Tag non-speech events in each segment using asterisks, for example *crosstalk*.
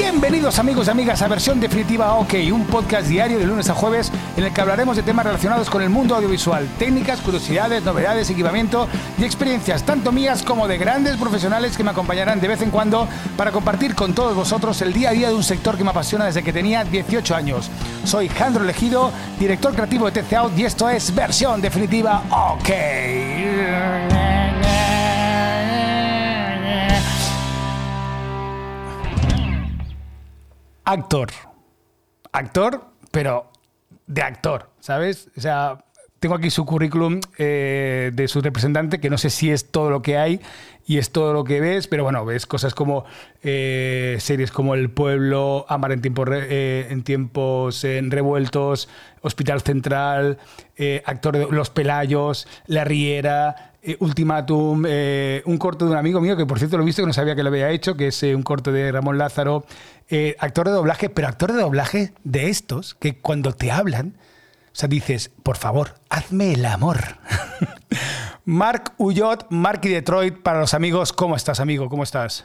Bienvenidos amigos y amigas a versión definitiva OK, un podcast diario de lunes a jueves en el que hablaremos de temas relacionados con el mundo audiovisual, técnicas, curiosidades, novedades, equipamiento y experiencias tanto mías como de grandes profesionales que me acompañarán de vez en cuando para compartir con todos vosotros el día a día de un sector que me apasiona desde que tenía 18 años. Soy Jandro Elegido, director creativo de TC y esto es versión definitiva OK. Actor. Actor, pero de actor, ¿sabes? O sea, tengo aquí su currículum eh, de su representante, que no sé si es todo lo que hay y es todo lo que ves, pero bueno, ves cosas como eh, series como El Pueblo, Amar en, eh, en tiempos revueltos, Hospital Central, actor de Los Pelayos, La Riera, Ultimatum, un corto de un amigo mío que por cierto lo he visto que no sabía que lo había hecho, que es un corto de Ramón Lázaro, eh, actor de doblaje, pero actor de doblaje de estos que cuando te hablan, o sea, dices, por favor, hazme el amor. *laughs* Mark Uyot, Mark y Detroit, para los amigos, ¿cómo estás, amigo? ¿Cómo estás?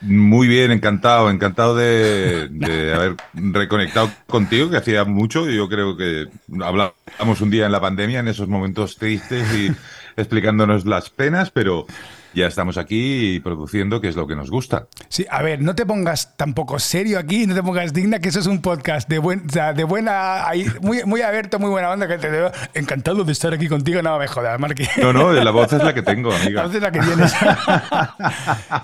Muy bien, encantado, encantado *laughs* de, haber reconectado contigo, que hacía mucho. Yo creo que hablamos un día en la pandemia, en esos momentos tristes y explicándonos las penas, pero ya estamos aquí produciendo, que es lo que nos gusta. Sí, a ver, no te pongas tampoco serio aquí, no te pongas digna, que eso es un podcast de, buen, de buena, muy, muy abierto, muy buena onda, que te veo encantado de estar aquí contigo, no me jodas, Marqui. No, no, la voz es la que tengo, amiga. La voz es la que tienes. *laughs*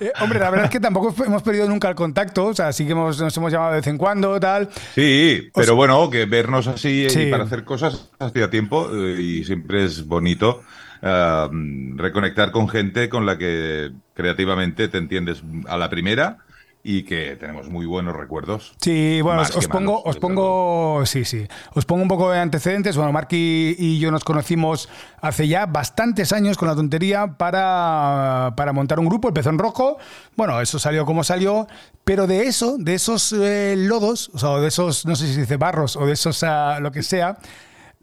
Eh, hombre, la verdad es que tampoco hemos perdido nunca el contacto, o sea, sí que hemos, nos hemos llamado de vez en cuando, tal. Sí, pero bueno, que vernos así y para hacer cosas hacía tiempo eh, y siempre es bonito reconectar con gente con la que creativamente te entiendes a la primera y que tenemos muy buenos recuerdos. Sí, bueno, os, pongo, os pongo, sí, sí, os pongo un poco de antecedentes. Bueno, Marky y yo nos conocimos hace ya bastantes años con la tontería para, para montar un grupo, el Pezón Rojo. Bueno, eso salió como salió, pero de eso, de esos eh, lodos, o sea, de esos, no sé si se dice barros o de esos, ah, lo que sea,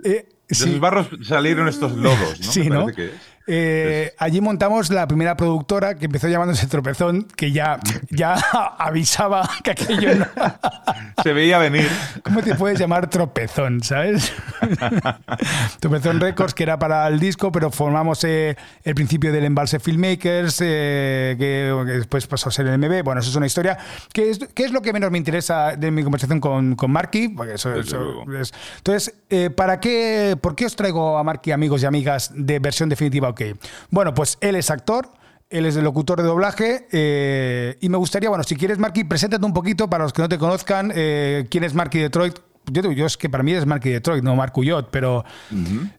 eh, de los barros salieron estos lodos, ¿no? Sí, ¿no? Eh, allí montamos la primera productora que empezó llamándose Tropezón, que ya, ya *laughs* avisaba que aquello no... *laughs* Se veía venir. ¿Cómo te puedes llamar Tropezón, sabes? *laughs* Tropezón Records, que era para el disco, pero formamos eh, el principio del Embalse Filmmakers, eh, que, después pasó a ser el MB. Bueno, eso es una historia. ¿Qué es, qué es lo que menos me interesa de mi conversación con, con Marky? Porque eso, Entonces, ¿para qué, ¿por qué os traigo a Marky, amigos y amigas, de versión definitiva? Bueno, pues él es actor. Él es el locutor de doblaje eh, y me gustaría, bueno, si quieres, Marky, preséntate un poquito para los que no te conozcan, eh, quién es Marky Detroit. Yo, yo es que para mí es Marky Detroit, no Mark Uyot, pero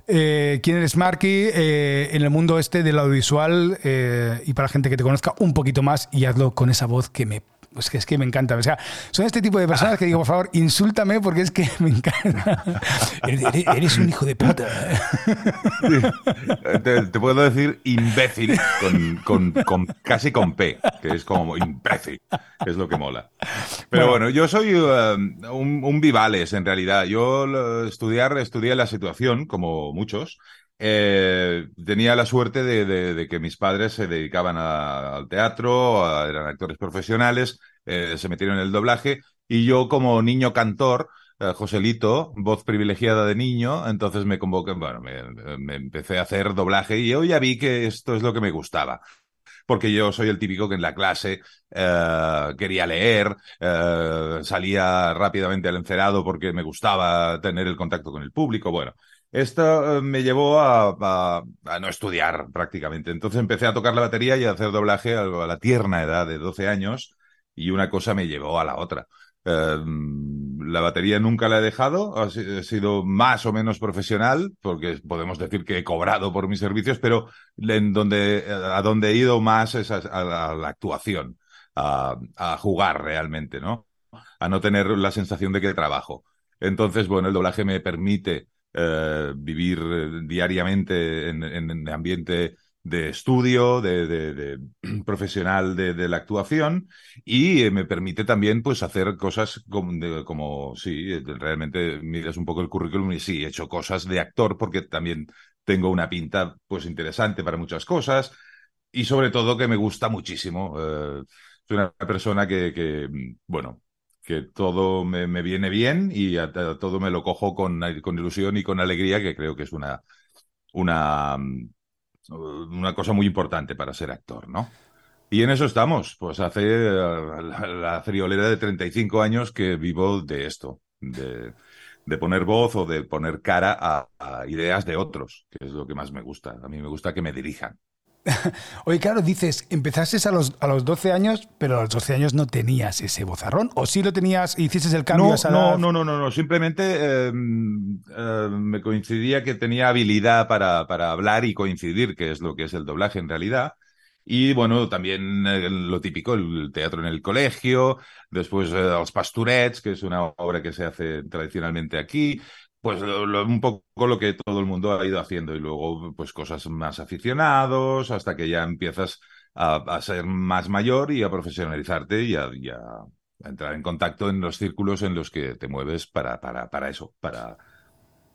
eh, quién eres Marky en el mundo este del audiovisual y para la gente que te conozca un poquito más y hazlo con esa voz que me pues que es que me encanta. O sea, son este tipo de personas que digo, por favor, insúltame porque es que *laughs* me encanta. eres, un hijo de puta. Te, puedo decir imbécil con, casi con P, que es como imbécil, que es lo que mola. Pero bueno, yo soy eh, un, vivales en realidad. Yo estudiar, estudié la situación, como muchos, eh, tenía la suerte de, que mis padres se dedicaban al teatro, eran actores profesionales, eh, se metieron en el doblaje y yo como niño cantor, eh, Joselito, voz privilegiada de niño, entonces me convoqué, bueno, me, empecé a hacer doblaje y yo ya vi que esto es lo que me gustaba porque yo soy el típico que en la clase quería leer, salía rápidamente al encerado porque me gustaba tener el contacto con el público. Bueno, esto eh, me llevó a, no estudiar prácticamente. Entonces empecé a tocar la batería y a hacer doblaje a, la tierna edad de 12 años y una cosa me llevó a la otra. Em, la batería nunca la he dejado, ha, sido más o menos profesional, porque podemos decir que he cobrado por mis servicios, pero en donde, a donde he ido más es a, la actuación, a, jugar realmente, ¿no? A no tener la sensación de que trabajo. Entonces, bueno, el doblaje me permite eh, vivir eh, diariamente en, en, ambiente de estudio, de, *clears throat* profesional de, la actuación y eh, me permite también pues hacer cosas como, como sí, realmente miras un poco el currículum y sí, he hecho cosas de actor porque también tengo una pinta pues interesante para muchas cosas y sobre todo que me gusta muchísimo. soy una persona que, que, bueno, que todo me, viene bien y a, todo me lo cojo con, con ilusión y con alegría, que creo que es una, una, una cosa muy importante para ser actor, ¿no? Y en eso estamos. Pues hace la, friolera de 35 años que vivo de esto, de, de poner voz o de poner cara a, a, ideas de otros, que es lo que más me gusta. A mí me gusta que me dirijan. *laughs* Oye, claro, dices, empezaste a los, a los 12 años, pero a los 12 años no tenías ese bozarrón, o sí lo tenías, hiciste el cambio no, a esa no, no, no, no, no, simplemente em, em, me coincidía que tenía habilidad para, para hablar y coincidir, que es lo que es el doblaje en realidad. Y bueno, también eh, lo típico, el teatro en el colegio, después eh, Los Pasturets, que es una obra que se hace tradicionalmente aquí, pues un poco lo que todo el mundo ha ido haciendo y luego pues cosas más aficionados hasta que ya empiezas a, ser más mayor y a profesionalizarte y a, entrar en contacto en los círculos en los que te mueves para, para, para eso, para,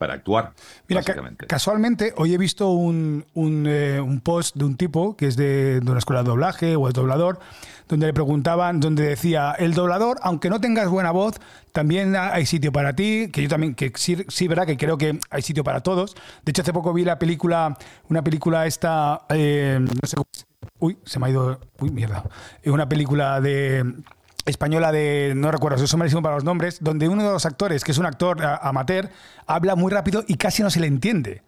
para actuar. Mira, casualmente hoy he visto un, eh, un, post de un tipo que es de, de, una escuela de doblaje o el doblador, donde le preguntaban, donde decía, el doblador, aunque no tengas buena voz, también hay sitio para ti, que yo también, que sí, sí, verdad, que creo que hay sitio para todos. De hecho, hace poco vi la película, una película esta, eh, no sé cómo... Uy, se me ha ido... Uy, mierda. Una película de española de, no recuerdo, soy malísimo para los nombres, donde uno de los actores, que es un actor amateur, habla muy rápido y casi no se le entiende.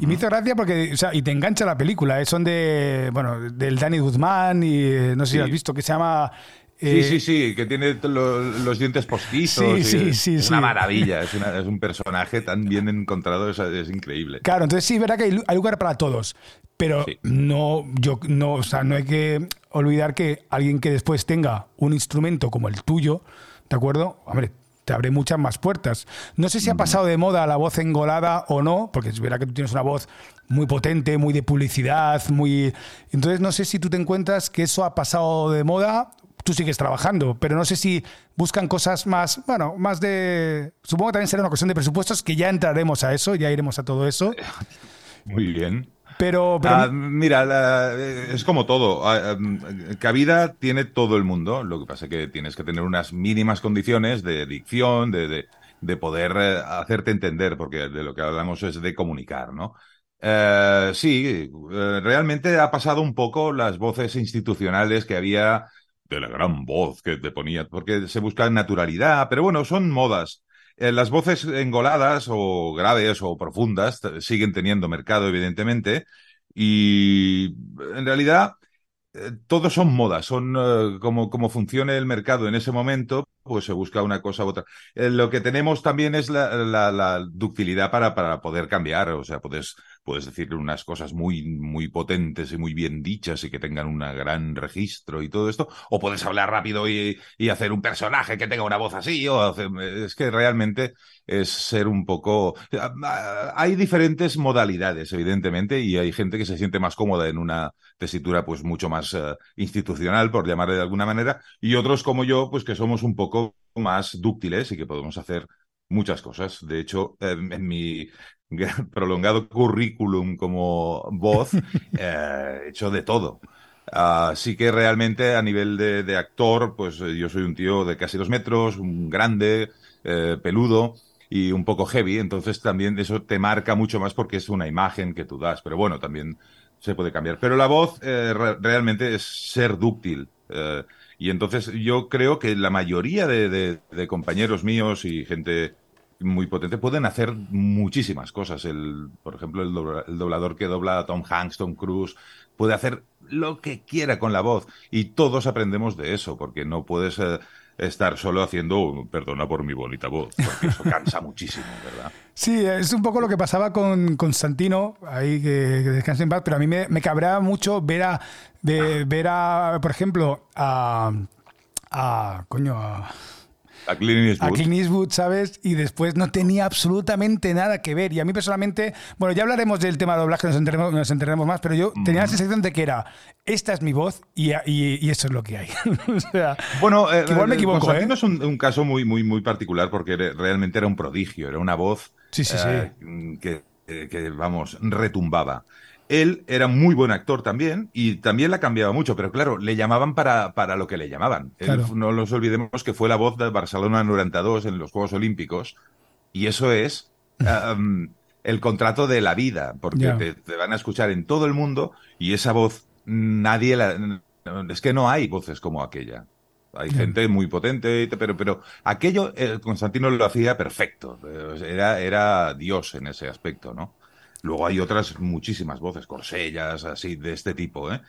Y me hizo gracia porque, o sea, y te engancha la película, ¿eh? son de, bueno, del Danny Guzmán y eh, no sé si has visto, que se llama Sí, sí, sí, que tiene los, dientes postizos. Sí, sí, sí. Es una maravilla, es, un personaje tan bien encontrado, es, increíble. Claro, entonces sí, verá que hay, lugar para todos, pero no, yo, no, o sea, no hay que olvidar que alguien que después tenga un instrumento como el tuyo, ¿de acuerdo? Hombre, te abre muchas más puertas. No sé si ha pasado de moda la voz engolada o no, porque es verdad que tú tienes una voz muy potente, muy de publicidad, muy... Entonces no sé si tú te encuentras que eso ha pasado de moda tú sigues trabajando, pero no sé si buscan cosas más, bueno, más de... Supongo que también será una cuestión de presupuestos, que ya entraremos a eso, ya iremos a todo eso. *laughs* Muy bien. Pero, ah, mira, es como todo. Ah, em, cabida tiene todo el mundo. Lo que pasa es que tienes que tener unas mínimas condiciones de dicción, de, de, poder eh, hacerte entender, porque de lo que hablamos es de comunicar, ¿no? Eh, sí, eh, realmente ha pasado un poco las voces institucionales que había de la gran voz que te ponía, porque se busca naturalidad, pero bueno, son modas. Eh, las voces engoladas o graves o profundas siguen teniendo mercado, evidentemente, y en realidad eh, todos son modas, son eh, como, como funcione el mercado en ese momento, pues se busca una cosa u otra. lo que tenemos también es la, la, ductilidad para, para poder cambiar, o sea, puedes puedes decir unas cosas muy, muy potentes y muy bien dichas y que tengan un gran registro y todo esto, o puedes hablar rápido y, hacer un personaje que tenga una voz así, o es que realmente es ser un poco... Hay diferentes modalidades, evidentemente, y hay gente que se siente más cómoda en una tesitura pues mucho más eh, institucional, por llamarle de alguna manera, y otros como yo, pues que somos un poco más dúctiles y que podemos hacer muchas cosas. De hecho, en mi prolongado currículum como voz, *laughs* eh, hecho de todo. Así que realmente a nivel de, actor, pues eh, yo soy un tío de casi dos metros, un grande, eh, peludo y un poco heavy, entonces también eso te marca mucho más porque es una imagen que tú das, pero bueno, también se puede cambiar. Pero la voz realmente es ser dúctil. Y entonces yo creo que la mayoría de compañeros míos y gente muy potente, pueden hacer muchísimas cosas. El, por ejemplo, el, doblador que dobla a Tom Hanks, Tom Cruise, puede hacer lo que quiera con la voz. Y todos aprendemos de eso, porque no puedes eh, estar solo haciendo, perdona por mi bonita voz, porque eso cansa *laughs* muchísimo, ¿verdad? Sí, es un poco lo que pasaba con Constantino, ahí que, descanse en paz, pero a mí me, me cabrea mucho ver a, ver a, por ejemplo, a, a coño, a a Clint Eastwood. ¿sabes? Y después no tenía absolutamente nada que ver. Y a mí personalmente, bueno, ya hablaremos del tema de doblaje, nos enteremos, nos enteremos más, pero yo tenía la sensación de que era, esta es mi voz y, y, eso es lo que hay. *laughs* o sea, bueno, eh, igual me eh, equivoco. ¿eh? es un, caso muy, muy, muy particular porque realmente era un prodigio, era una voz sí, sí, sí. Que, que, vamos, retumbaba. Él era muy buen actor también y también la cambiaba mucho, pero claro, le llamaban para, para lo que le llamaban. no nos olvidemos que fue la voz de Barcelona 92 en los Juegos Olímpicos y eso es *laughs* el contrato de la vida, porque te, van a escuchar en todo el mundo y esa voz nadie la... Es que no hay voces como aquella. Hay gente muy potente, pero, pero aquello eh, Constantino lo hacía perfecto. Era, era Dios en ese aspecto, ¿no? Luego hay otras muchísimas voces, corsellas, así, de este tipo, ¿eh?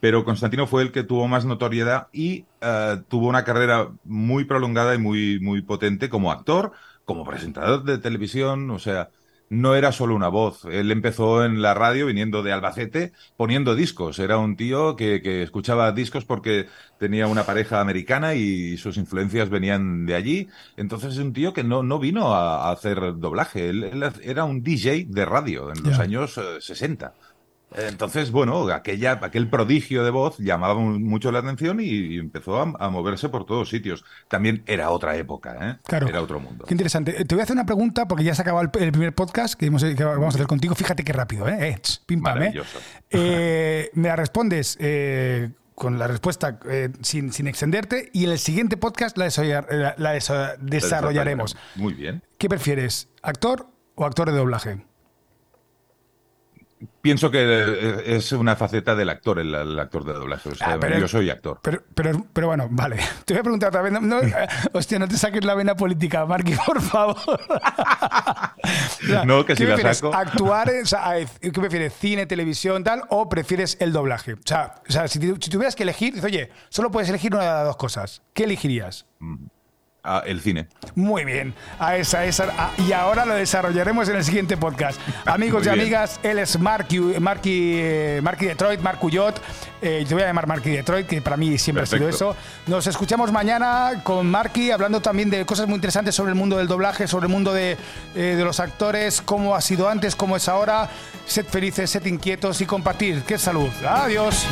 Pero Constantino fue el que tuvo más notoriedad y eh, tuvo una carrera muy prolongada y muy, muy potente como actor, como presentador de televisión, o sea, no era solo una voz. Él empezó en la radio viniendo de Albacete poniendo discos. Era un tío que, que, escuchaba discos porque tenía una pareja americana y sus influencias venían de allí. Entonces es un tío que no, no vino a, hacer doblaje. Él, era un DJ de radio en los años 60. Eh, entonces, bueno, aquella, aquel prodigio de voz llamaba mucho la atención y, empezó a, moverse por todos sitios. También era otra época, ¿eh? Claro. Era otro mundo. Qué interesante. Te voy a hacer una pregunta porque ya se acabado el, primer podcast que, vamos a hacer contigo. Fíjate qué rápido, ¿eh? eh pim pam, ¿eh? ¿eh? Me la respondes eh, con la respuesta sin, sin, extenderte y en el siguiente podcast la, la desarrollaremos. Muy bien. ¿Qué prefieres, actor o actor de doblaje? Pienso que es una faceta del actor, el, actor de doblaje. Ah, yo soy actor. Pero, pero, bueno, vale. *laughs* Te voy a preguntar otra vez. No, *laughs* hostia, no te saques la vena política, Marky, *laughs* por favor. no, que si la saco. ¿Actuar? ¿Qué prefieres? ¿Cine, televisión, tal? ¿O prefieres el doblaje? O sea, o sea si, tuvieras que elegir, dices, oye, solo puedes elegir una de las dos cosas. ¿Qué elegirías? Mm el cine. Muy bien, a esa, esa y ahora lo desarrollaremos en el siguiente podcast. *laughs* Amigos y amigas, él es Marky, Marky, eh, Marky Detroit, Mark Cuyot. Eh, te voy a llamar Marky Detroit, que para mí siempre ha sido eso. Nos escuchamos mañana con Marky, hablando también de cosas muy interesantes sobre el mundo del doblaje, sobre el mundo de, eh, de los actores, cómo ha sido antes, cómo es ahora. Sed felices, sed inquietos y compartir. ¡Qué salud! ¡Adiós!